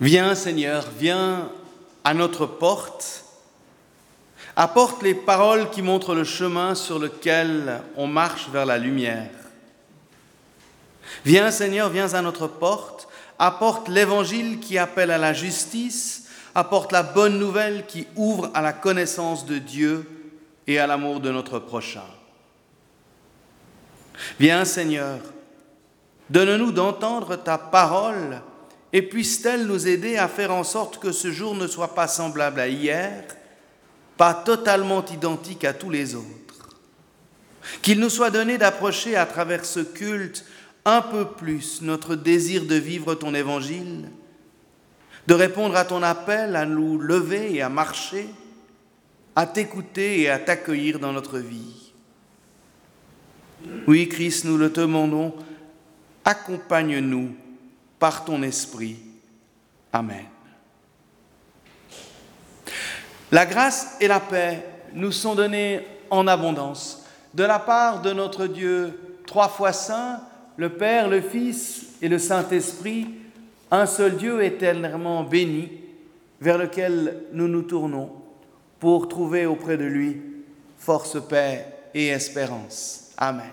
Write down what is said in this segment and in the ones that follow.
Viens Seigneur, viens à notre porte, apporte les paroles qui montrent le chemin sur lequel on marche vers la lumière. Viens Seigneur, viens à notre porte, apporte l'évangile qui appelle à la justice, apporte la bonne nouvelle qui ouvre à la connaissance de Dieu et à l'amour de notre prochain. Viens Seigneur, donne-nous d'entendre ta parole et puisse-t-elle nous aider à faire en sorte que ce jour ne soit pas semblable à hier, pas totalement identique à tous les autres. Qu'il nous soit donné d'approcher à travers ce culte un peu plus notre désir de vivre ton évangile, de répondre à ton appel à nous lever et à marcher, à t'écouter et à t'accueillir dans notre vie. Oui, Christ, nous le demandons, accompagne-nous par ton esprit. Amen. La grâce et la paix nous sont données en abondance de la part de notre Dieu trois fois saint, le Père, le Fils et le Saint-Esprit, un seul Dieu éternellement béni, vers lequel nous nous tournons pour trouver auprès de lui force, paix et espérance. Amen.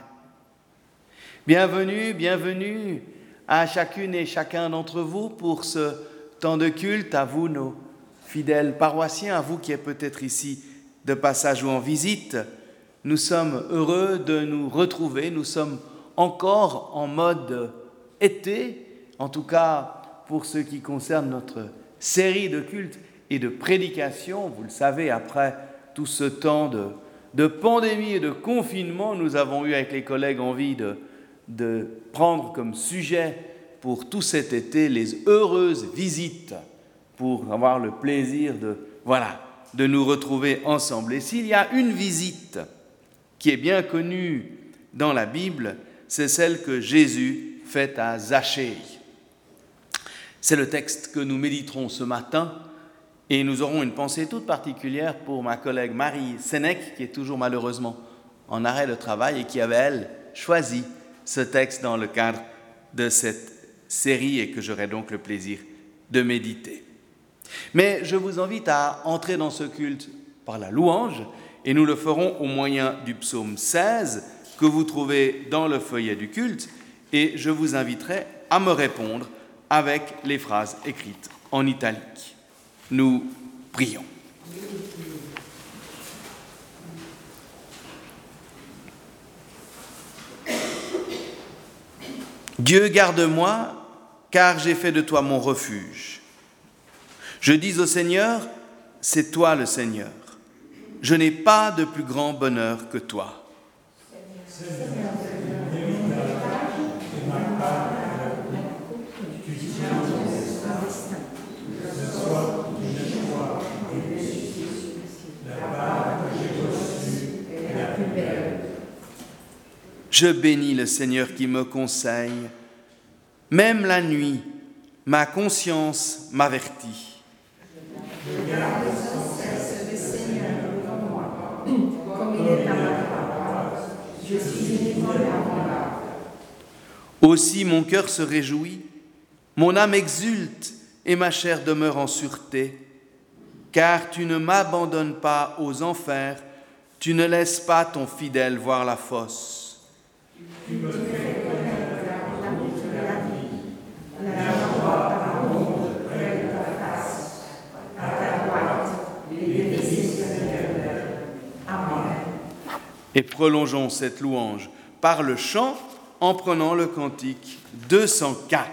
Bienvenue, bienvenue à chacune et chacun d'entre vous pour ce temps de culte, à vous nos fidèles paroissiens, à vous qui êtes peut-être ici de passage ou en visite. Nous sommes heureux de nous retrouver, nous sommes encore en mode été, en tout cas pour ce qui concerne notre série de cultes et de prédications. Vous le savez, après tout ce temps de, pandémie et de confinement, nous avons eu avec les collègues envie de de prendre comme sujet pour tout cet été les heureuses visites pour avoir le plaisir de, voilà, de nous retrouver ensemble. Et s'il y a une visite qui est bien connue dans la Bible, c'est celle que Jésus fait à Zachée. C'est le texte que nous méditerons ce matin et nous aurons une pensée toute particulière pour ma collègue Marie Sénèque, qui est toujours malheureusement en arrêt de travail et qui avait, elle, choisi ce texte dans le cadre de cette série et que j'aurai donc le plaisir de méditer. Mais je vous invite à entrer dans ce culte par la louange et nous le ferons au moyen du psaume 16 que vous trouvez dans le feuillet du culte et je vous inviterai à me répondre avec les phrases écrites en italique. Nous prions. Dieu garde-moi, car j'ai fait de toi mon refuge. Je dis au Seigneur, c'est toi le Seigneur. Je n'ai pas de plus grand bonheur que toi. Je bénis le Seigneur qui me conseille. Même la nuit, ma conscience m'avertit. Aussi mon cœur se réjouit, mon âme exulte et ma chair demeure en sûreté, car tu ne m'abandonnes pas aux enfers, tu ne laisses pas ton fidèle voir la fosse. Et prolongeons cette louange par le chant en prenant le cantique 204.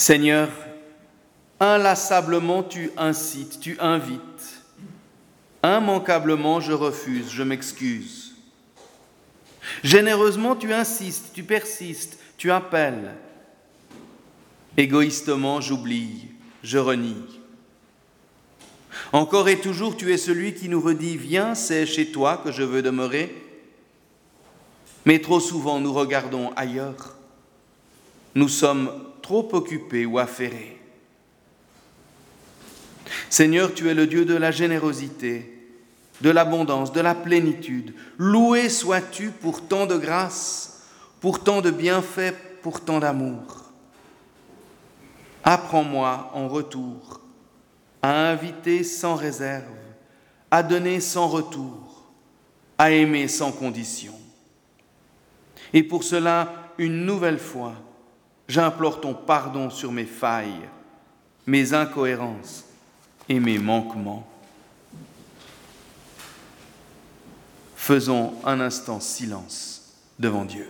Seigneur, inlassablement tu incites, tu invites. Immanquablement je refuse, je m'excuse. Généreusement tu insistes, tu persistes, tu appelles. Égoïstement j'oublie, je renie. Encore et toujours, tu es celui qui nous redit, viens, c'est chez toi que je veux demeurer. Mais trop souvent, nous regardons ailleurs. Nous sommes trop occupés ou affairés. Seigneur, tu es le Dieu de la générosité, de l'abondance, de la plénitude. Loué sois-tu pour tant de grâce, pour tant de bienfaits, pour tant d'amour. Apprends-moi en retour à inviter sans réserve, à donner sans retour, à aimer sans condition. Et pour cela, une nouvelle fois, j'implore ton pardon sur mes failles, mes incohérences et mes manquements. Faisons un instant silence devant Dieu.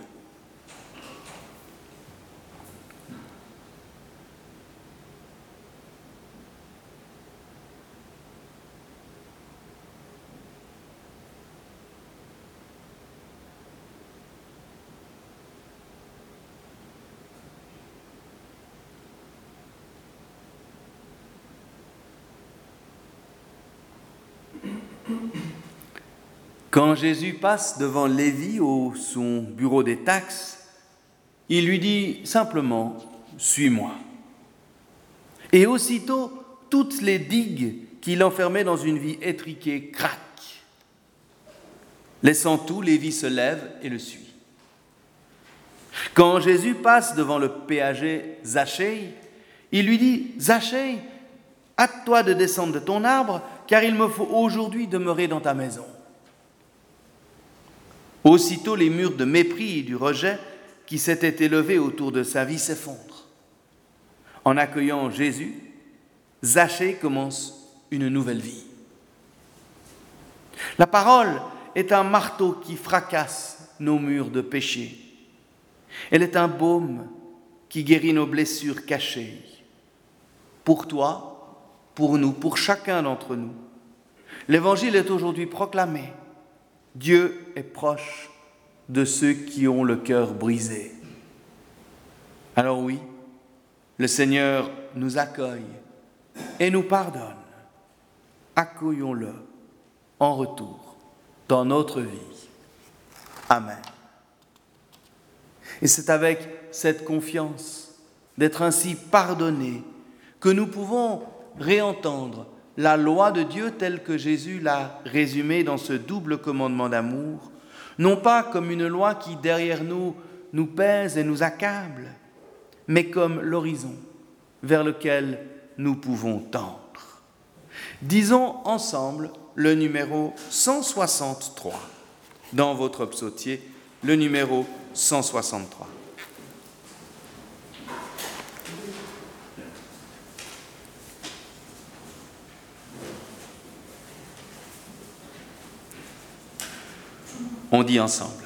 Quand Jésus passe devant Lévi au son bureau des taxes, il lui dit simplement Suis-moi. Et aussitôt, toutes les digues qui l'enfermaient dans une vie étriquée craquent. Laissant tout, Lévi se lève et le suit. Quand Jésus passe devant le péager Zachée, il lui dit Zachée, hâte-toi de descendre de ton arbre, car il me faut aujourd'hui demeurer dans ta maison. Aussitôt les murs de mépris et du rejet qui s'étaient élevés autour de sa vie s'effondrent. En accueillant Jésus, Zachée commence une nouvelle vie. La parole est un marteau qui fracasse nos murs de péché. Elle est un baume qui guérit nos blessures cachées. Pour toi, pour nous, pour chacun d'entre nous. L'Évangile est aujourd'hui proclamé Dieu est proche de ceux qui ont le cœur brisé. Alors oui, le Seigneur nous accueille et nous pardonne. Accueillons-le en retour dans notre vie. Amen. Et c'est avec cette confiance d'être ainsi pardonné que nous pouvons réentendre la loi de Dieu telle que Jésus l'a résumée dans ce double commandement d'amour, non pas comme une loi qui derrière nous nous pèse et nous accable, mais comme l'horizon vers lequel nous pouvons tendre. Disons ensemble le numéro 163 dans votre psautier, le numéro 163. On dit ensemble,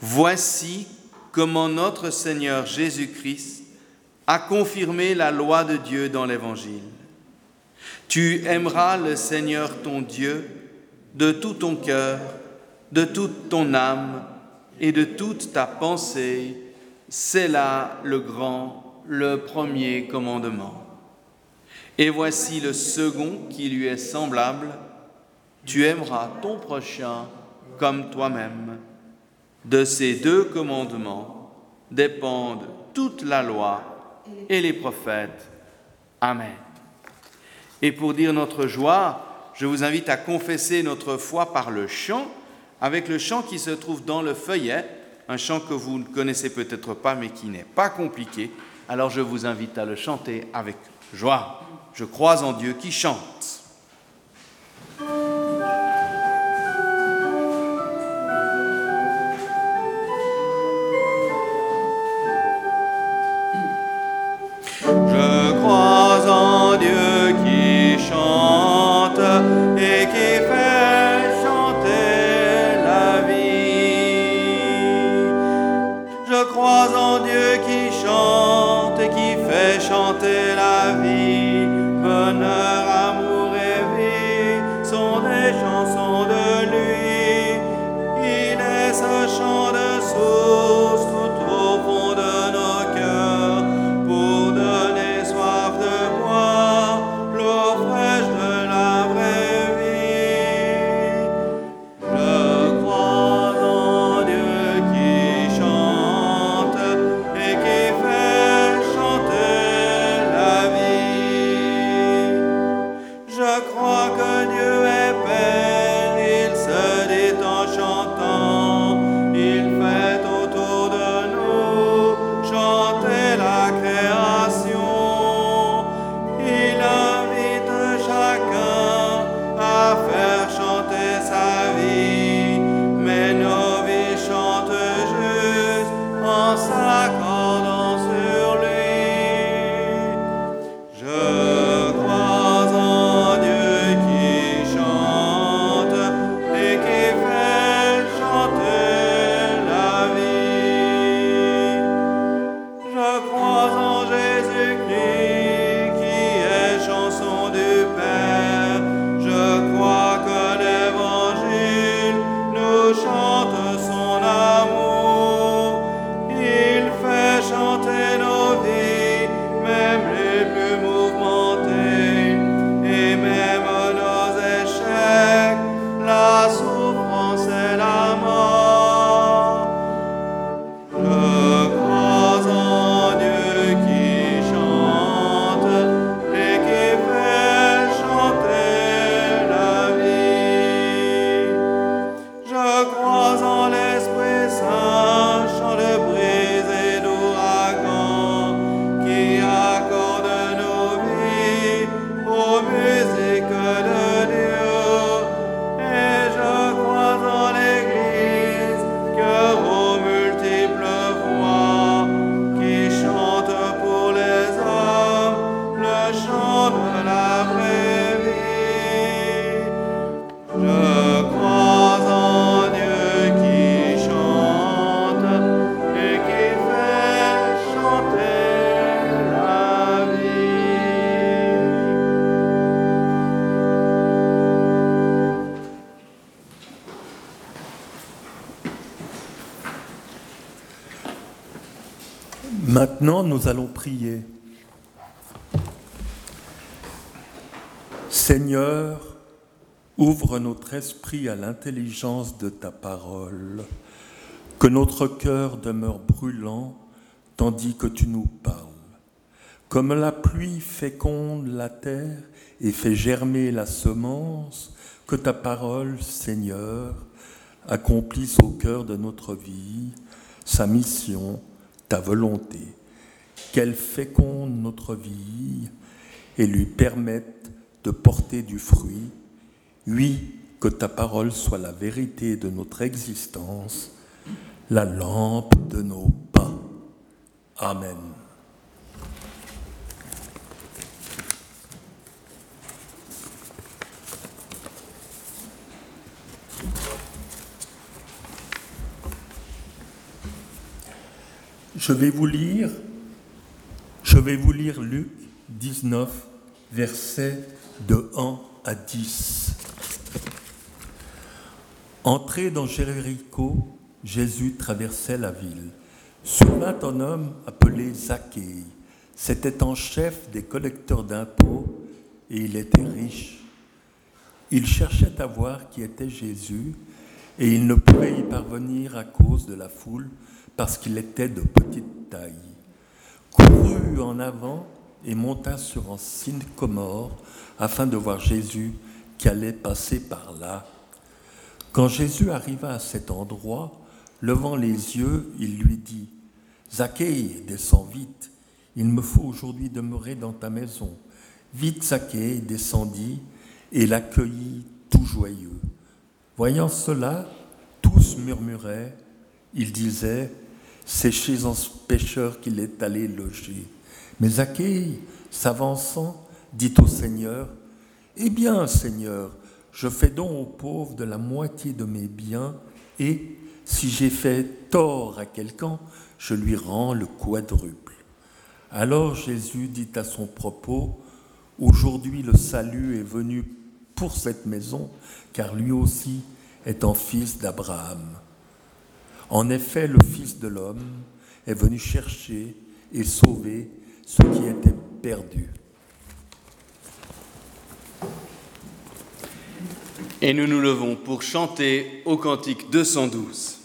Voici comment notre Seigneur Jésus-Christ a confirmé la loi de Dieu dans l'Évangile. Tu aimeras le Seigneur ton Dieu de tout ton cœur, de toute ton âme et de toute ta pensée. C'est là le grand, le premier commandement. Et voici le second qui lui est semblable. Tu aimeras ton prochain comme toi-même. De ces deux commandements dépendent toute la loi et les prophètes. Amen. Et pour dire notre joie, je vous invite à confesser notre foi par le chant, avec le chant qui se trouve dans le feuillet, un chant que vous ne connaissez peut-être pas mais qui n'est pas compliqué. Alors je vous invite à le chanter avec joie. Je crois en Dieu qui chante. Nous allons prier. Seigneur, ouvre notre esprit à l'intelligence de ta parole, que notre cœur demeure brûlant tandis que tu nous parles. Comme la pluie féconde la terre et fait germer la semence, que ta parole, Seigneur, accomplisse au cœur de notre vie sa mission, ta volonté, qu'elle féconde notre vie et lui permette de porter du fruit. Oui, que ta parole soit la vérité de notre existence, la lampe de nos pas. Amen. Je vais vous lire, je vais vous lire Luc 19, versets de 1 à 10. Entré dans Jéricho, Jésus traversait la ville. Survint un homme appelé Zaché. C'était un chef des collecteurs d'impôts et il était riche. Il cherchait à voir qui était Jésus et il ne pouvait y parvenir à cause de la foule parce qu'il était de petite taille. Courut en avant et monta sur un sycomore afin de voir Jésus qui allait passer par là. Quand Jésus arriva à cet endroit, levant les yeux, il lui dit, Zaché, descends vite, il me faut aujourd'hui demeurer dans ta maison. Vite Zaché descendit et l'accueillit tout joyeux. Voyant cela, tous murmuraient, ils disaient, c'est chez un pêcheur qu'il est allé loger. Mais Zaché, s'avançant, dit au Seigneur, Eh bien, Seigneur, je fais don aux pauvres de la moitié de mes biens, et si j'ai fait tort à quelqu'un, je lui rends le quadruple. Alors Jésus dit à son propos, Aujourd'hui le salut est venu pour cette maison, car lui aussi est un fils d'Abraham. En effet, le Fils de l'homme est venu chercher et sauver ce qui était perdu. Et nous nous levons pour chanter au cantique 212.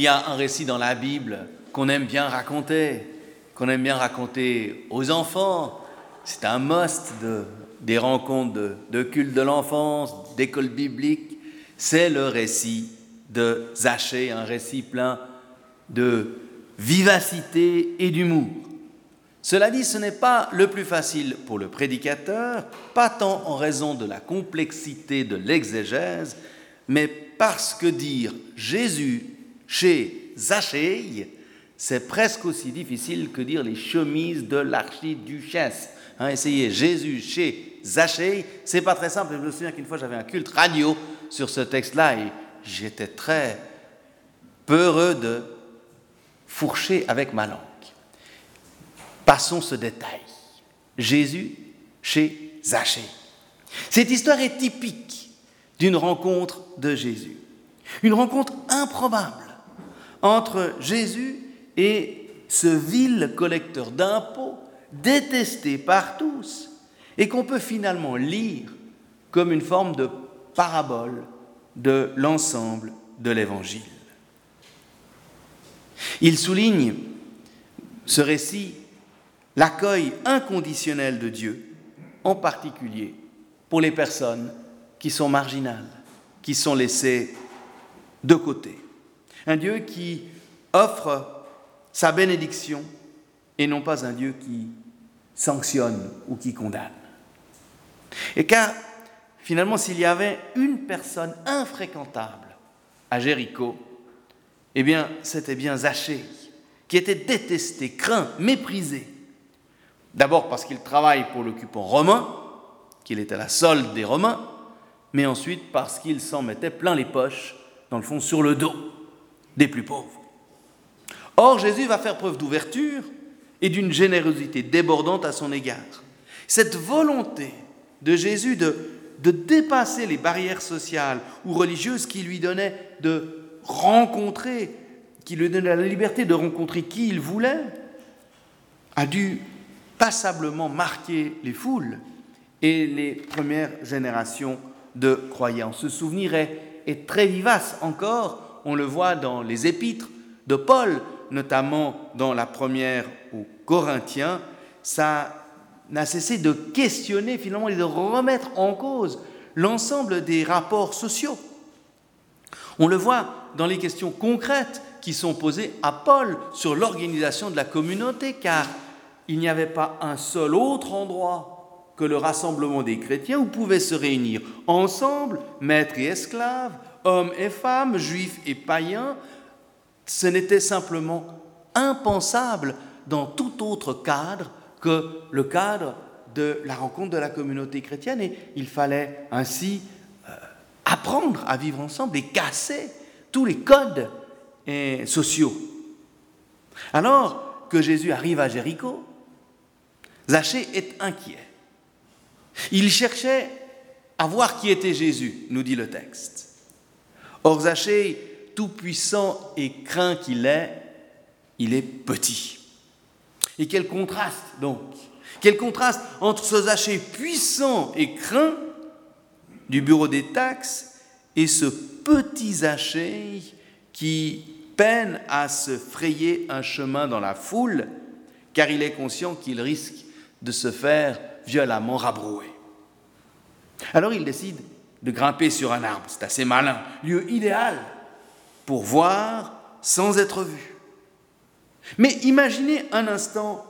S'il y a un récit dans la Bible qu'on aime bien raconter, qu'on aime bien raconter aux enfants, c'est un must de, des rencontres de, de culte de l'enfance, d'école biblique, c'est le récit de Zachée, un récit plein de vivacité et d'humour. Cela dit, ce n'est pas le plus facile pour le prédicateur, pas tant en raison de la complexité de l'exégèse, mais parce que dire Jésus chez Zachée, c'est presque aussi difficile que dire les chemises de l'archiduchesse. Hein, essayez Jésus chez Zachée, c'est pas très simple. Je me souviens qu'une fois j'avais un culte radio sur ce texte-là et j'étais très peureux de fourcher avec ma langue. Passons ce détail. Jésus chez Zachée. Cette histoire est typique d'une rencontre de Jésus. Une rencontre improbable entre Jésus et ce vil collecteur d'impôts détesté par tous et qu'on peut finalement lire comme une forme de parabole de l'ensemble de l'Évangile. Il souligne, ce récit, l'accueil inconditionnel de Dieu, en particulier pour les personnes qui sont marginales, qui sont laissées de côté. Un Dieu qui offre sa bénédiction et non pas un Dieu qui sanctionne ou qui condamne. Et car finalement, s'il y avait une personne infréquentable à Jéricho, eh bien, c'était bien Zachée, qui était détesté, craint, méprisé. D'abord parce qu'il travaille pour l'occupant romain, qu'il était la solde des Romains, mais ensuite parce qu'il s'en mettait plein les poches, dans le fond, sur le dos des plus pauvres. Or, Jésus va faire preuve d'ouverture et d'une générosité débordante à son égard. Cette volonté de Jésus de, de dépasser les barrières sociales ou religieuses qui lui donnaient de rencontrer, qui lui donnaient la liberté de rencontrer qui il voulait, a dû passablement marquer les foules et les premières générations de croyants. Ce souvenir est, est très vivace encore, on le voit dans les épîtres de Paul, notamment dans la première aux Corinthiens, ça n'a cessé de questionner finalement et de remettre en cause l'ensemble des rapports sociaux. On le voit dans les questions concrètes qui sont posées à Paul sur l'organisation de la communauté, car il n'y avait pas un seul autre endroit que le rassemblement des chrétiens où pouvaient se réunir ensemble, maîtres et esclaves, hommes et femmes, juifs et païens. Ce n'était simplement impensable dans tout autre cadre que le cadre de la rencontre de la communauté chrétienne. Et il fallait ainsi euh, apprendre à vivre ensemble et casser tous les codes sociaux. Alors que Jésus arrive à Jéricho, Zachée est inquiet. Il cherchait à voir qui était Jésus, nous dit le texte. Or, Zachée, tout puissant et craint qu'il est, il est petit. Et quel contraste donc Quel contraste entre ce Zachée puissant et craint du bureau des taxes et ce petit Zachée qui peine à se frayer un chemin dans la foule car il est conscient qu'il risque de se faire violemment rabroué. Alors il décide de grimper sur un arbre, c'est assez malin, lieu idéal pour voir sans être vu. Mais imaginez un instant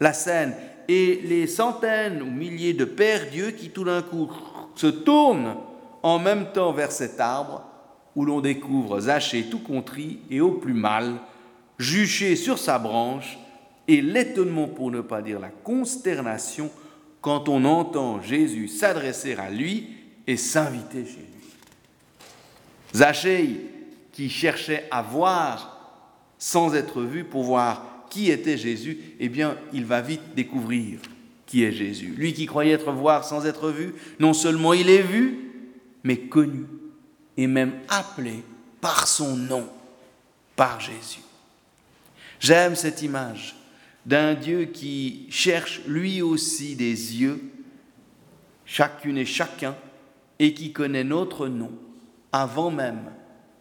la scène et les centaines ou milliers de pères Dieu qui tout d'un coup se tournent en même temps vers cet arbre où l'on découvre Zachée tout contrit et au plus mal, juché sur sa branche, et l'étonnement, pour ne pas dire la consternation, quand on entend Jésus s'adresser à lui et s'inviter chez lui. Zachée, qui cherchait à voir sans être vu pour voir qui était Jésus, eh bien, il va vite découvrir qui est Jésus. Lui qui croyait être voir sans être vu, non seulement il est vu, mais connu et même appelé par son nom, par Jésus. J'aime cette image d'un Dieu qui cherche lui aussi des yeux, chacune et chacun, et qui connaît notre nom avant même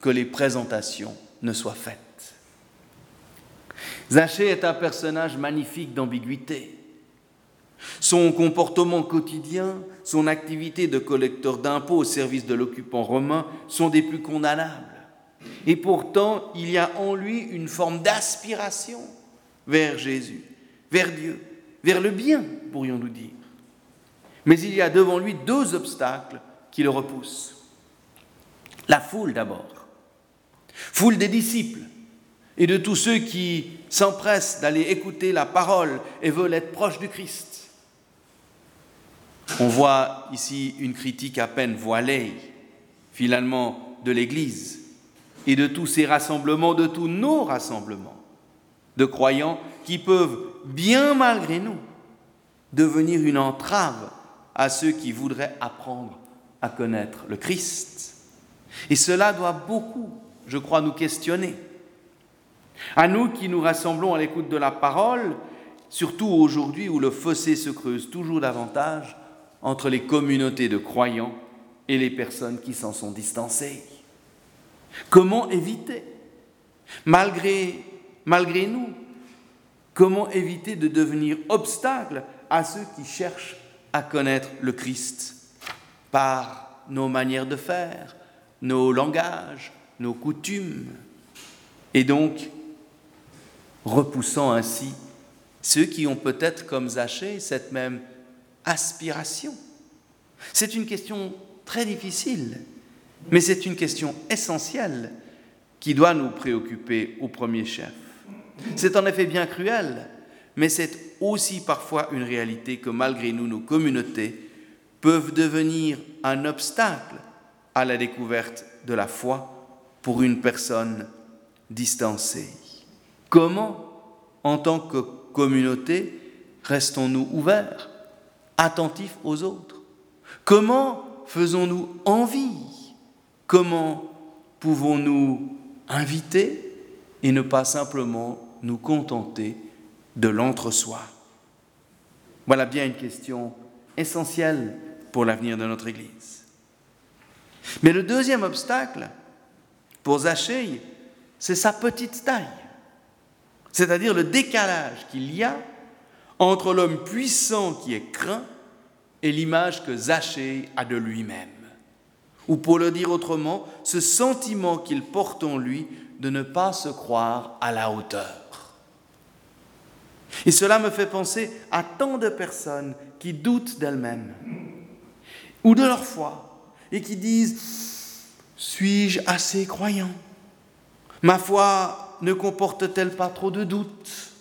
que les présentations ne soient faites. Zachée est un personnage magnifique d'ambiguïté. Son comportement quotidien, son activité de collecteur d'impôts au service de l'occupant romain sont des plus condamnables. Et pourtant, il y a en lui une forme d'aspiration vers Jésus, vers Dieu, vers le bien, pourrions-nous dire. Mais il y a devant lui deux obstacles qui le repoussent. La foule d'abord. Foule des disciples et de tous ceux qui s'empressent d'aller écouter la parole et veulent être proches du Christ. On voit ici une critique à peine voilée, finalement, de l'Église et de tous ces rassemblements, de tous nos rassemblements de croyants qui peuvent, bien malgré nous, devenir une entrave à ceux qui voudraient apprendre connaître le Christ. Et cela doit beaucoup, je crois, nous questionner. À nous qui nous rassemblons à l'écoute de la parole, surtout aujourd'hui où le fossé se creuse toujours davantage entre les communautés de croyants et les personnes qui s'en sont distancées. Comment éviter, malgré, malgré nous, comment éviter de devenir obstacle à ceux qui cherchent à connaître le Christ par nos manières de faire, nos langages, nos coutumes, et donc repoussant ainsi ceux qui ont peut-être comme Zachée cette même aspiration. C'est une question très difficile, mais c'est une question essentielle qui doit nous préoccuper au premier chef. C'est en effet bien cruel, mais c'est aussi parfois une réalité que malgré nous, nos communautés peuvent devenir un obstacle à la découverte de la foi pour une personne distancée. Comment, en tant que communauté, restons-nous ouverts, attentifs aux autres? Comment faisons-nous envie? Comment pouvons-nous inviter et ne pas simplement nous contenter de l'entre-soi? Voilà bien une question essentielle pour l'avenir de notre Église. Mais le deuxième obstacle pour Zachée, c'est sa petite taille, c'est-à-dire le décalage qu'il y a entre l'homme puissant qui est craint et l'image que Zachée a de lui-même. Ou pour le dire autrement, ce sentiment qu'il porte en lui de ne pas se croire à la hauteur. Et cela me fait penser à tant de personnes qui doutent d'elles-mêmes ou de leur foi et qui disent Suis-je assez croyant? Ma foi ne comporte-t-elle pas trop de doutes?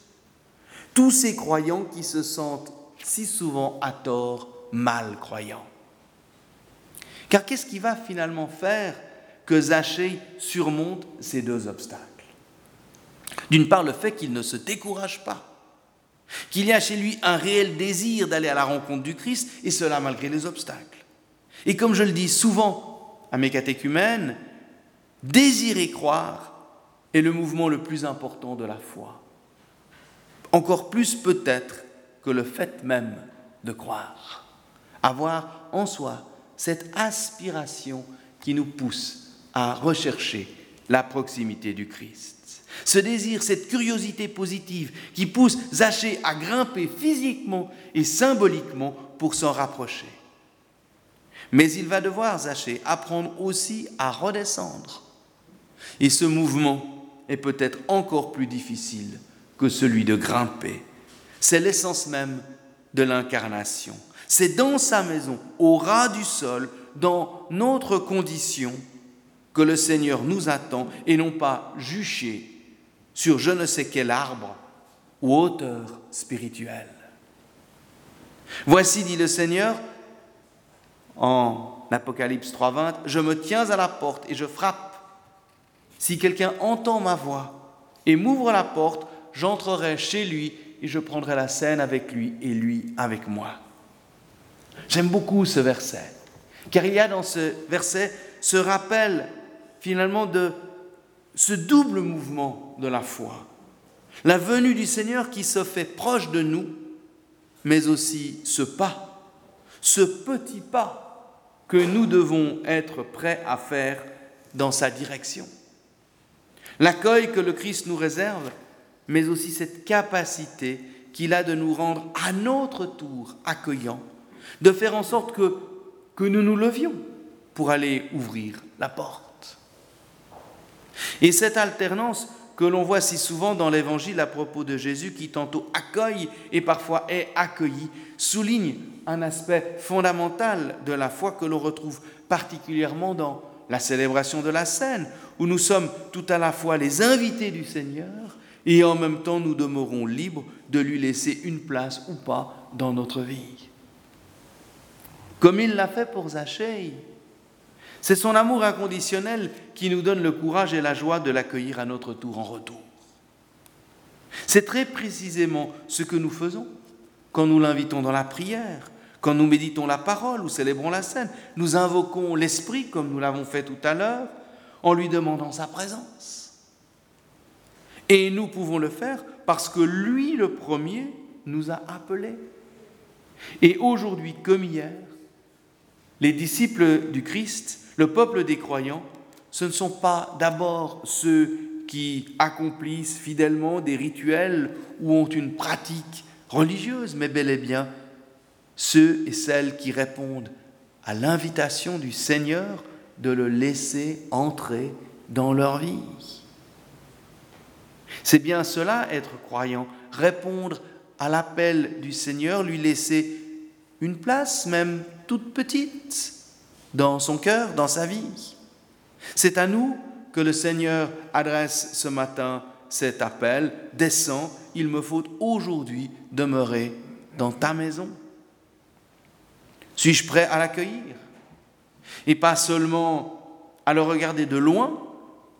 Tous ces croyants qui se sentent si souvent à tort mal croyants. Car qu'est-ce qui va finalement faire que Zachée surmonte ces deux obstacles? D'une part, le fait qu'il ne se décourage pas, qu'il y a chez lui un réel désir d'aller à la rencontre du Christ, et cela malgré les obstacles. Et comme je le dis souvent à mes catéchumènes, désirer croire est le mouvement le plus important de la foi. Encore plus peut-être que le fait même de croire. Avoir en soi cette aspiration qui nous pousse à rechercher la proximité du Christ. Ce désir, cette curiosité positive qui pousse Zachée à grimper physiquement et symboliquement pour s'en rapprocher. Mais il va devoir, Zachée, apprendre aussi à redescendre. Et ce mouvement est peut-être encore plus difficile que celui de grimper. C'est l'essence même de l'incarnation. C'est dans sa maison, au ras du sol, dans notre condition, que le Seigneur nous attend et non pas juché sur je ne sais quel arbre ou hauteur spirituelle. Voici, dit le Seigneur, en Apocalypse 3.20, je me tiens à la porte et je frappe. Si quelqu'un entend ma voix et m'ouvre la porte, j'entrerai chez lui et je prendrai la scène avec lui et lui avec moi. J'aime beaucoup ce verset, car il y a dans ce verset ce rappel finalement de ce double mouvement de la foi. La venue du Seigneur qui se fait proche de nous, mais aussi ce pas, ce petit pas que nous devons être prêts à faire dans sa direction. L'accueil que le Christ nous réserve, mais aussi cette capacité qu'il a de nous rendre à notre tour accueillants, de faire en sorte que, que nous nous levions pour aller ouvrir la porte. Et cette alternance que l'on voit si souvent dans l'Évangile à propos de Jésus qui tantôt accueille et parfois est accueilli, souligne un aspect fondamental de la foi que l'on retrouve particulièrement dans la célébration de la scène, où nous sommes tout à la fois les invités du Seigneur et en même temps nous demeurons libres de lui laisser une place ou pas dans notre vie. Comme il l'a fait pour Zachée. C'est son amour inconditionnel qui nous donne le courage et la joie de l'accueillir à notre tour en retour. C'est très précisément ce que nous faisons quand nous l'invitons dans la prière, quand nous méditons la parole ou célébrons la scène. Nous invoquons l'Esprit comme nous l'avons fait tout à l'heure en lui demandant sa présence. Et nous pouvons le faire parce que lui, le premier, nous a appelés. Et aujourd'hui, comme hier, les disciples du Christ, le peuple des croyants, ce ne sont pas d'abord ceux qui accomplissent fidèlement des rituels ou ont une pratique religieuse, mais bel et bien ceux et celles qui répondent à l'invitation du Seigneur de le laisser entrer dans leur vie. C'est bien cela, être croyant, répondre à l'appel du Seigneur, lui laisser une place, même toute petite, dans son cœur, dans sa vie. C'est à nous que le Seigneur adresse ce matin cet appel. Descends, il me faut aujourd'hui demeurer dans ta maison. Suis-je prêt à l'accueillir? Et pas seulement à le regarder de loin,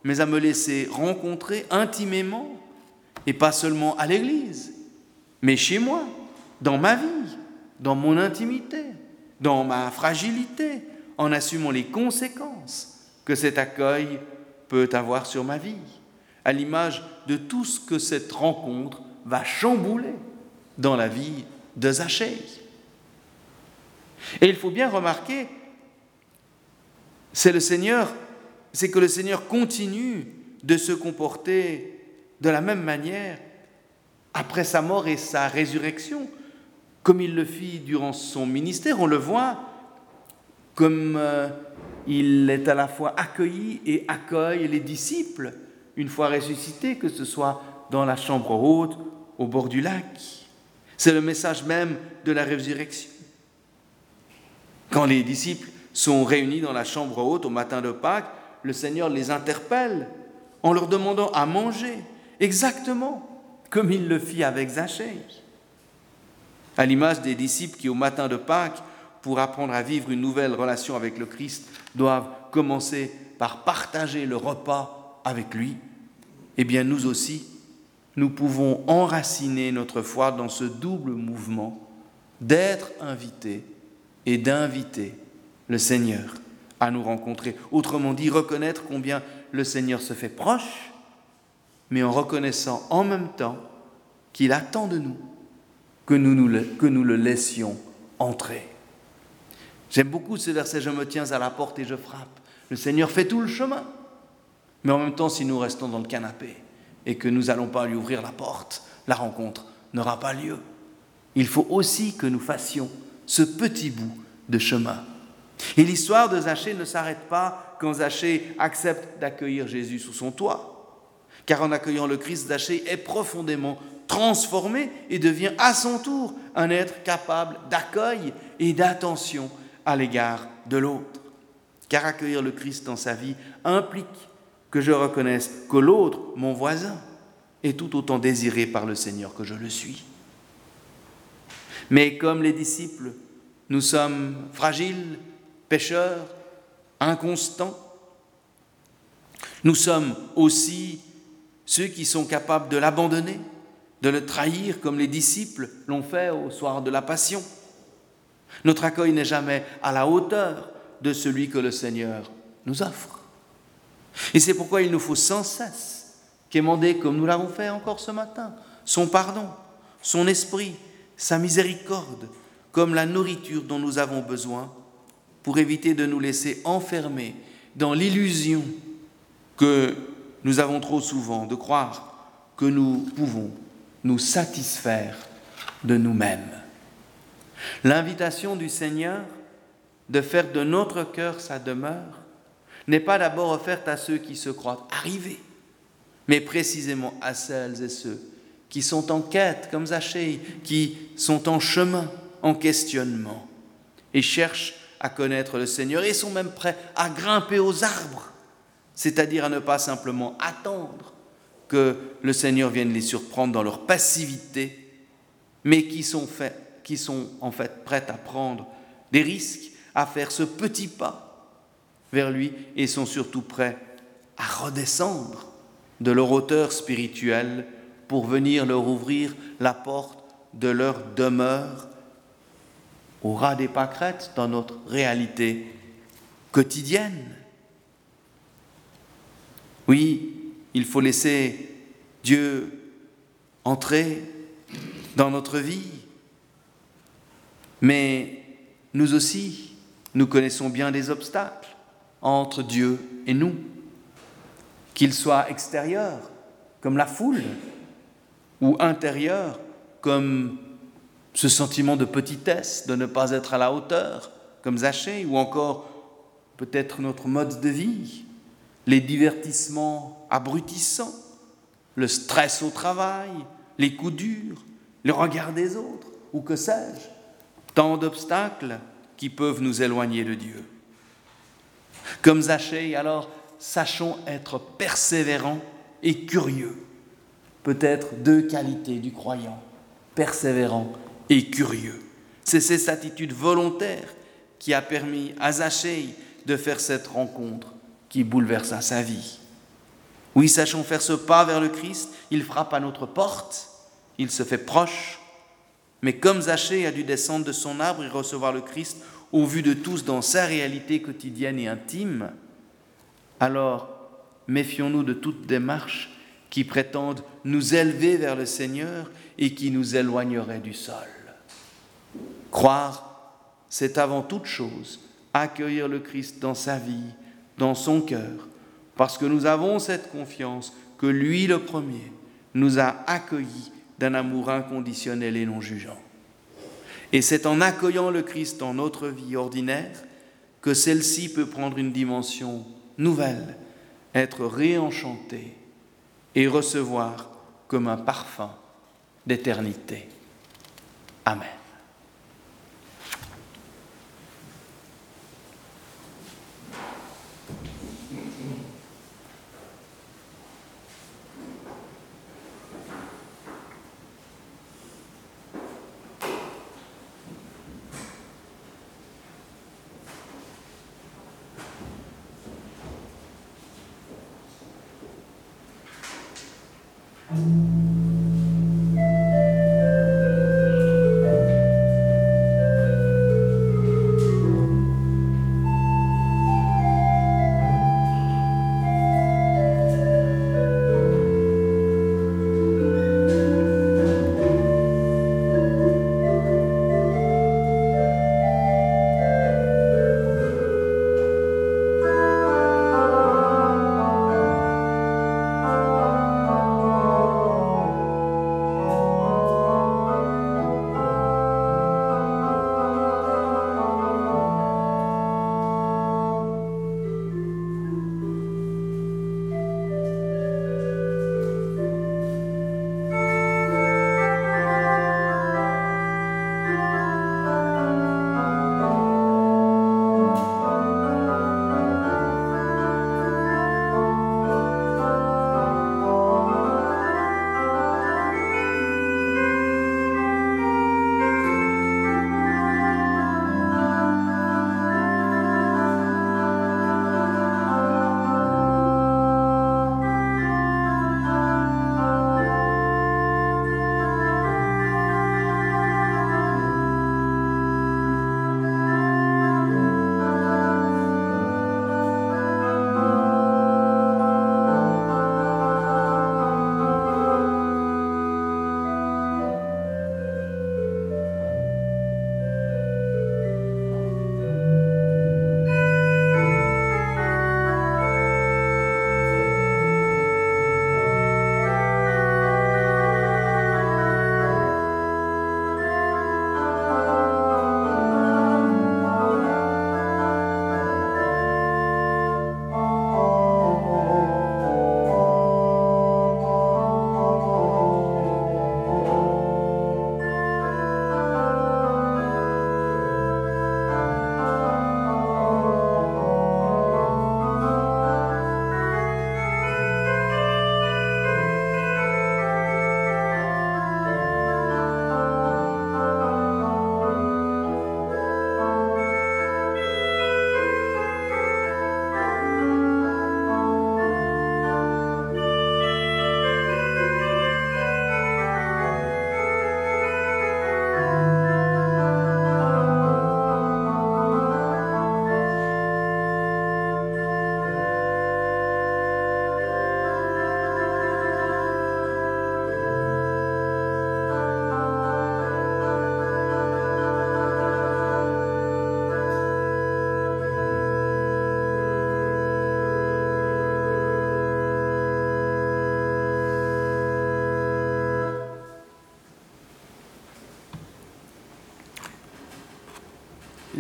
mais à me laisser rencontrer intimement, et pas seulement à l'église, mais chez moi, dans ma vie, dans mon intimité, dans ma fragilité, en assumant les conséquences que cet accueil peut avoir sur ma vie, à l'image de tout ce que cette rencontre va chambouler dans la vie de Zachée. Et il faut bien remarquer, c'est le Seigneur c'est que le Seigneur continue de se comporter de la même manière après sa mort et sa résurrection, comme il le fit durant son ministère. On le voit comme euh, il est à la fois accueilli et accueille les disciples une fois ressuscités, que ce soit dans la chambre haute, au bord du lac. C'est le message même de la résurrection. Quand les disciples sont réunis dans la chambre haute au matin de Pâques, le Seigneur les interpelle en leur demandant à manger, exactement comme il le fit avec Zachée. À l'image des disciples qui, au matin de Pâques, pour apprendre à vivre une nouvelle relation avec le Christ, doivent commencer par partager le repas avec lui, eh bien nous aussi, nous pouvons enraciner notre foi dans ce double mouvement d'être invité et d'inviter le Seigneur à nous rencontrer. Autrement dit, reconnaître combien le Seigneur se fait proche, mais en reconnaissant en même temps qu'il attend de nous que nous, le laissions entrer. J'aime beaucoup ce verset, je me tiens à la porte et je frappe. Le Seigneur fait tout le chemin. Mais en même temps, si nous restons dans le canapé et que nous n'allons pas lui ouvrir la porte, la rencontre n'aura pas lieu. Il faut aussi que nous fassions ce petit bout de chemin et l'histoire de Zachée ne s'arrête pas quand Zachée accepte d'accueillir Jésus sous son toit. Car en accueillant le Christ, Zachée est profondément transformé et devient à son tour un être capable d'accueil et d'attention à l'égard de l'autre. Car accueillir le Christ dans sa vie implique que je reconnaisse que l'autre, mon voisin, est tout autant désiré par le Seigneur que je le suis. Mais comme les disciples, nous sommes fragiles, pécheurs, inconstants. Nous sommes aussi ceux qui sont capables de l'abandonner, de le trahir comme les disciples l'ont fait au soir de la Passion. Notre accueil n'est jamais à la hauteur de celui que le Seigneur nous offre. Et c'est pourquoi il nous faut sans cesse quémander, comme nous l'avons fait encore ce matin, son pardon, son esprit, sa miséricorde, comme la nourriture dont nous avons besoin pour éviter de nous laisser enfermer dans l'illusion que nous avons trop souvent de croire que nous pouvons nous satisfaire de nous-mêmes. L'invitation du Seigneur de faire de notre cœur sa demeure n'est pas d'abord offerte à ceux qui se croient arrivés, mais précisément à celles et ceux qui sont en quête, comme Zachée, qui sont en chemin, en questionnement, et cherchent à connaître le Seigneur et sont même prêts à grimper aux arbres, c'est-à-dire à ne pas simplement attendre que le Seigneur vienne les surprendre dans leur passivité, mais qui sont, faits, qui sont en fait prêts à prendre des risques, à faire ce petit pas vers lui et sont surtout prêts à redescendre de leur hauteur spirituelle pour venir leur ouvrir la porte de leur demeure au ras des pâquerettes dans notre réalité quotidienne. Oui, il faut laisser Dieu entrer dans notre vie, mais nous aussi, nous connaissons bien des obstacles entre Dieu et nous, qu'ils soient extérieurs, comme la foule, ou intérieurs, comme ce sentiment de petitesse, de ne pas être à la hauteur, comme Zachée, ou encore peut-être notre mode de vie, les divertissements abrutissants, le stress au travail, les coups durs, le regard des autres, ou que sais-je, tant d'obstacles qui peuvent nous éloigner de Dieu. Comme Zachée, alors sachons être persévérants et curieux. Peut-être deux qualités du croyant, persévérant et curieux. C'est cette attitude volontaire qui a permis à Zachée de faire cette rencontre qui bouleversa sa vie. Oui, sachons faire ce pas vers le Christ, il frappe à notre porte, il se fait proche, mais comme Zachée a dû descendre de son arbre et recevoir le Christ au vu de tous dans sa réalité quotidienne et intime, alors méfions-nous de toute démarche qui prétendent nous élever vers le Seigneur et qui nous éloignerait du sol. Croire, c'est avant toute chose accueillir le Christ dans sa vie, dans son cœur, parce que nous avons cette confiance que lui le premier nous a accueillis d'un amour inconditionnel et non jugeant. Et c'est en accueillant le Christ dans notre vie ordinaire que celle-ci peut prendre une dimension nouvelle, être réenchantée et recevoir comme un parfum d'éternité. Amen.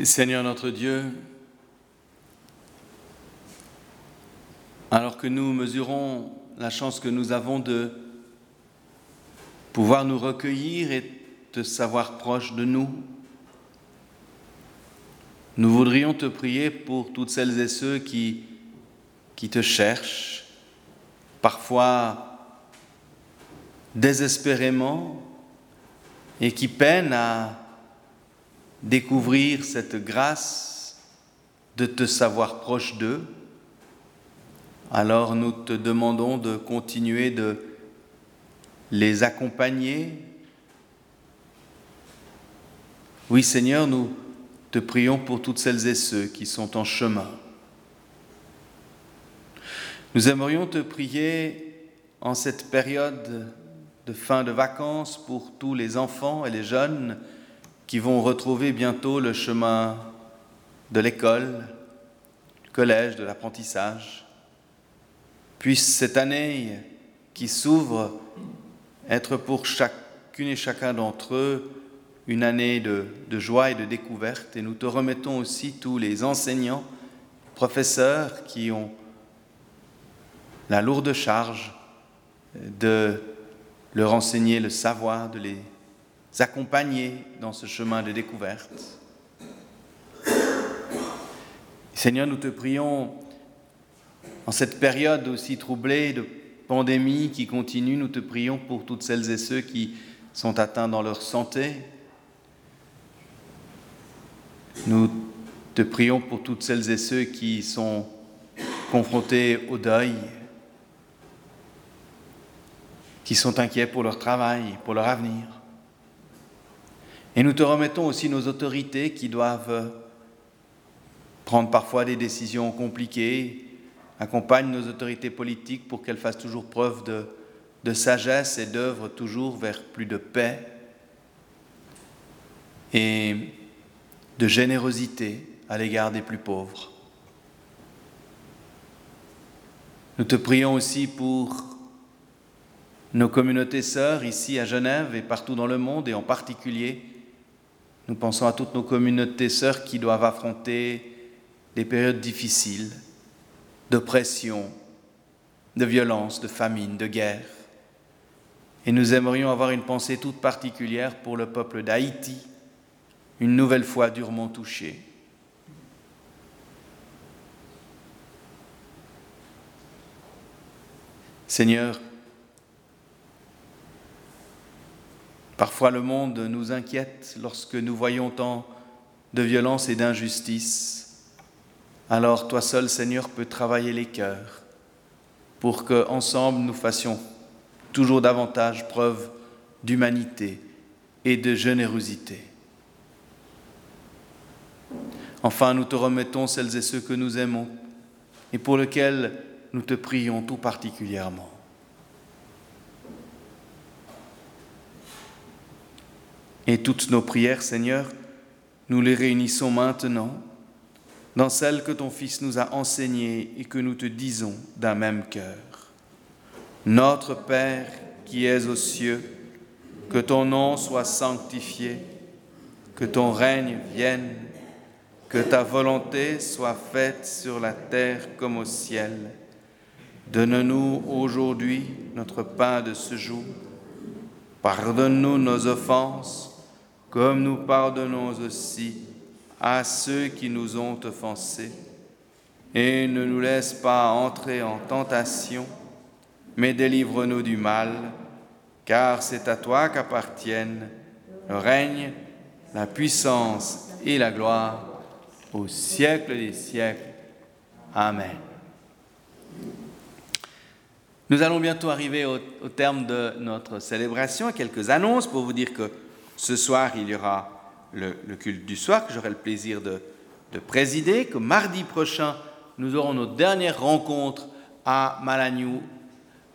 Seigneur notre Dieu, alors que nous mesurons la chance que nous avons de pouvoir nous recueillir et te savoir proche de nous, nous voudrions te prier pour toutes celles et ceux qui, qui te cherchent, parfois désespérément, et qui peinent à découvrir cette grâce de te savoir proche d'eux. Alors nous te demandons de continuer de les accompagner. Oui Seigneur, nous te prions pour toutes celles et ceux qui sont en chemin. Nous aimerions te prier en cette période de fin de vacances pour tous les enfants et les jeunes qui vont retrouver bientôt le chemin de l'école, du collège, de l'apprentissage. Puisse cette année qui s'ouvre être pour chacune et chacun d'entre eux une année de, joie et de découverte. Et nous te remettons aussi tous les enseignants, professeurs qui ont la lourde charge de leur enseigner le savoir, de les accompagner dans ce chemin de découverte. Seigneur, nous te prions en cette période aussi troublée de pandémie qui continue, nous te prions pour toutes celles et ceux qui sont atteints dans leur santé, nous te prions pour toutes celles et ceux qui sont confrontés au deuil, qui sont inquiets pour leur travail, pour leur avenir. Et nous te remettons aussi nos autorités qui doivent prendre parfois des décisions compliquées, accompagnent nos autorités politiques pour qu'elles fassent toujours preuve de, de sagesse et d'œuvrent toujours vers plus de paix. Et de générosité à l'égard des plus pauvres. Nous te prions aussi pour nos communautés sœurs ici à Genève et partout dans le monde, et en particulier, nous pensons à toutes nos communautés sœurs qui doivent affronter des périodes difficiles, d'oppression, de violence, de famine, de guerre. Et nous aimerions avoir une pensée toute particulière pour le peuple d'Haïti, une nouvelle fois durement touché. Seigneur, parfois le monde nous inquiète lorsque nous voyons tant de violence et d'injustice. Alors toi seul, Seigneur, peux travailler les cœurs pour que ensemble nous fassions toujours davantage preuve d'humanité et de générosité. Enfin, nous te remettons celles et ceux que nous aimons et pour lesquels nous te prions tout particulièrement. Et toutes nos prières, Seigneur, nous les réunissons maintenant dans celles que ton Fils nous a enseignées et que nous te disons d'un même cœur. Notre Père qui es aux cieux, que ton nom soit sanctifié, que ton règne vienne que ta volonté soit faite sur la terre comme au ciel. Donne-nous aujourd'hui notre pain de ce jour. Pardonne-nous nos offenses, comme nous pardonnons aussi à ceux qui nous ont offensés. Et ne nous laisse pas entrer en tentation, mais délivre-nous du mal, car c'est à toi qu'appartiennent le règne, la puissance et la gloire au siècle des siècles. Amen. Nous allons bientôt arriver au, terme de notre célébration. Quelques annonces pour vous dire que ce soir, il y aura le, culte du soir que j'aurai le plaisir de, de, présider, que mardi prochain, nous aurons notre dernière rencontre à Malagnou,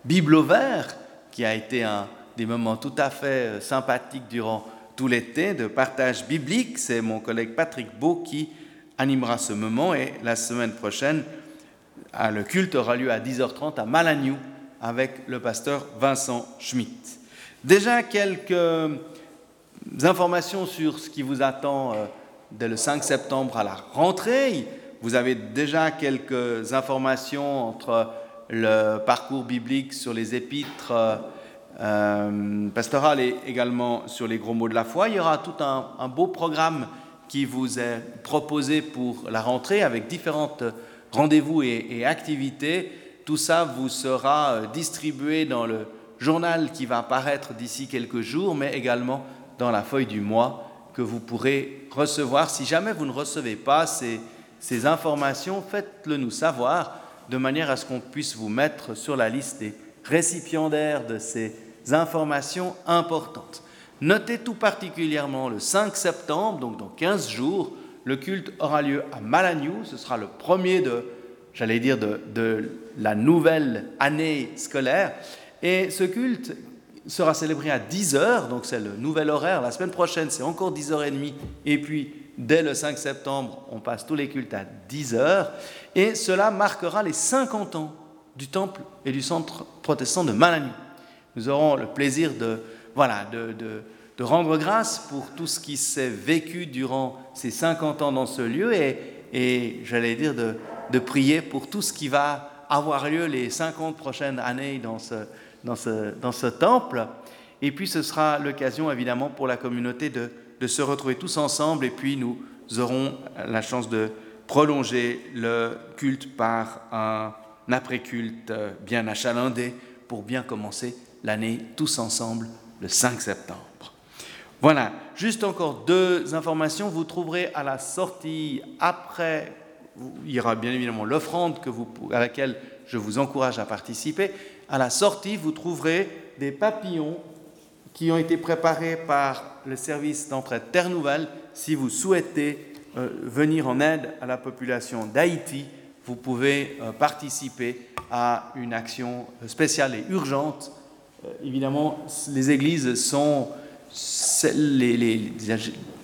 Bible au vert, qui a été un des moments tout à fait euh, sympathiques durant tout l'été de partage biblique. C'est mon collègue Patrick Beau qui animera ce moment et la semaine prochaine, le culte aura lieu à 10h30 à Malagnou avec le pasteur Vincent Schmitt. Déjà quelques informations sur ce qui vous attend euh, dès le 5 septembre à la rentrée. Vous avez déjà quelques informations entre le parcours biblique sur les épîtres euh, pastorales et également sur les gros mots de la foi. Il y aura tout un, beau programme qui vous est proposé pour la rentrée avec différentes rendez-vous et, et activités. Tout ça vous sera euh, distribué dans le journal qui va apparaître d'ici quelques jours, mais également dans la feuille du mois que vous pourrez recevoir. Si jamais vous ne recevez pas ces, informations, faites-le nous savoir de manière à ce qu'on puisse vous mettre sur la liste des récipiendaires de ces informations importantes. Notez tout particulièrement le 5 septembre, donc dans 15 jours, le culte aura lieu à Malagnou. Ce sera le premier de, j'allais dire, de, de la nouvelle année scolaire. Et ce culte sera célébré à 10 heures, donc c'est le nouvel horaire. La semaine prochaine, c'est encore 10h30. Et puis, dès le 5 septembre, on passe tous les cultes à 10 heures. Et cela marquera les 50 ans du temple et du centre protestant de Malagny. Nous aurons le plaisir de, voilà, de, rendre grâce pour tout ce qui s'est vécu durant ces 50 ans dans ce lieu et, et j'allais dire de, de prier pour tout ce qui va avoir lieu les 50 prochaines années dans ce, dans ce, temple. Et puis ce sera l'occasion évidemment pour la communauté de, de se retrouver tous ensemble et puis nous aurons la chance de prolonger le culte par un après-culte bien achalandé pour bien commencer l'année tous ensemble le 5 septembre. Voilà, juste encore deux informations. Vous trouverez à la sortie, après, il y aura bien évidemment l'offrande à laquelle je vous encourage à participer. À la sortie, vous trouverez des papillons qui ont été préparés par le service d'entraide Terre Nouvelle. Si vous souhaitez euh, venir en aide à la population d'Haïti, vous pouvez euh, participer à une action spéciale et urgente. Euh, évidemment, les églises sont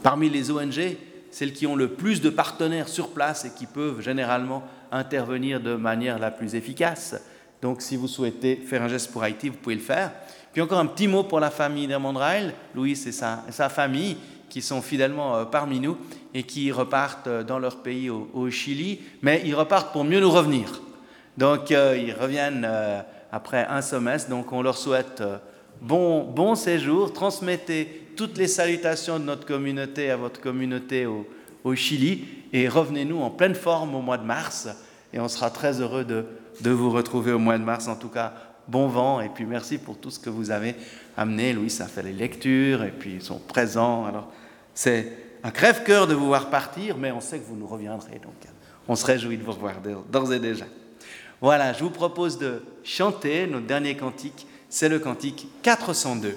parmi les ONG, celles qui ont le plus de partenaires sur place et qui peuvent généralement intervenir de manière la plus efficace. Donc, si vous souhaitez faire un geste pour Haïti, vous pouvez le faire. Puis encore un petit mot pour la famille d'Amondrail, Louis et sa, famille, qui sont fidèlement euh, parmi nous et qui repartent euh, dans leur pays au, Chili, mais ils repartent pour mieux nous revenir. Donc, euh, ils reviennent après un semestre, donc on leur souhaite bon, bon séjour, transmettez toutes les salutations de notre communauté à votre communauté au, au Chili. Et revenez-nous en pleine forme au mois de mars. Et on sera très heureux de, de vous retrouver au mois de mars. En tout cas, bon vent et puis merci pour tout ce que vous avez amené. Louis a fait les lectures et puis ils sont présents. Alors, c'est un crève-cœur de vous voir partir, mais on sait que vous nous reviendrez. Donc, on se réjouit de vous revoir d'ores et déjà. Voilà, je vous propose de chanter notre dernier cantique. C'est le cantique 402.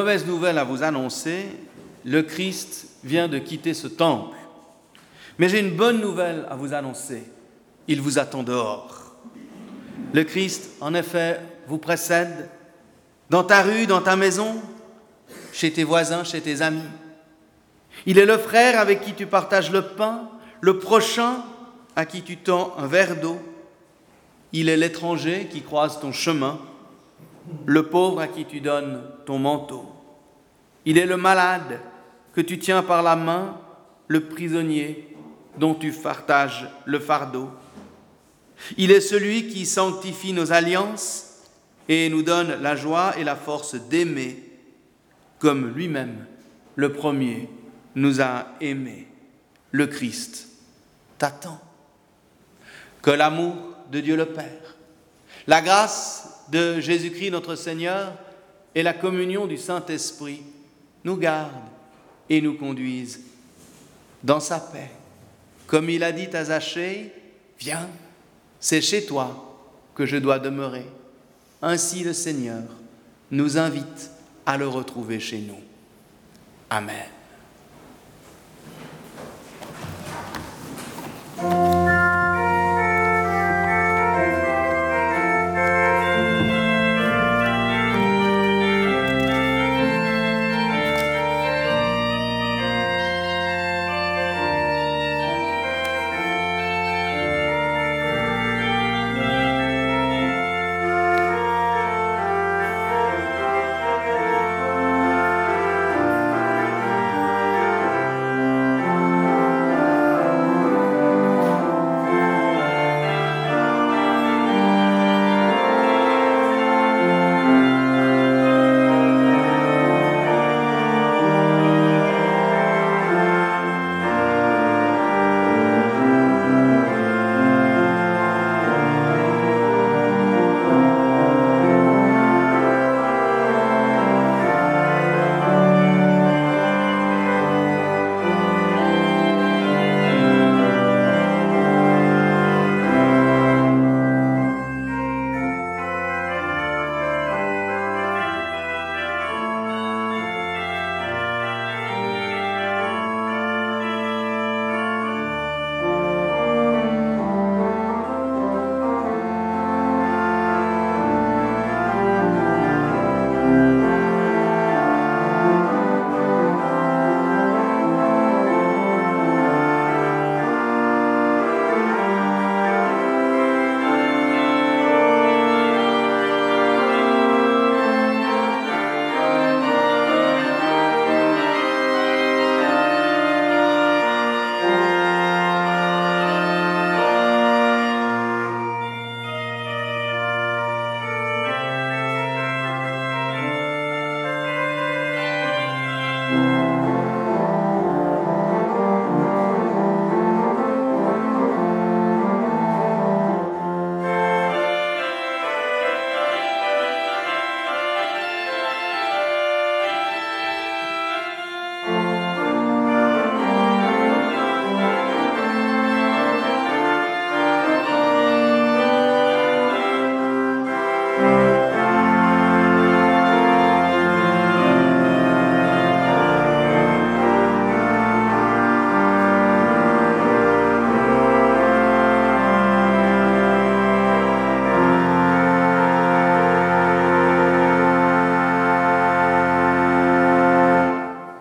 Mauvaise nouvelle à vous annoncer. Le Christ vient de quitter ce temple. Mais j'ai une bonne nouvelle à vous annoncer. Il vous attend dehors. Le Christ, en effet, vous précède dans ta rue, dans ta maison, chez tes voisins, chez tes amis. Il est le frère avec qui tu partages le pain, le prochain à qui tu tends un verre d'eau. Il est l'étranger qui croise ton chemin, le pauvre à qui tu donnes ton manteau. Il est le malade que tu tiens par la main, le prisonnier dont tu partages le fardeau. Il est celui qui sanctifie nos alliances et nous donne la joie et la force d'aimer comme lui-même, le premier, nous a aimés. Le Christ t'attend. Que l'amour de Dieu le Père, la grâce de Jésus-Christ notre Seigneur et la communion du Saint-Esprit nous gardent et nous conduisent dans sa paix. Comme il a dit à Zachée, viens, c'est chez toi que je dois demeurer. Ainsi le Seigneur nous invite à le retrouver chez nous. Amen.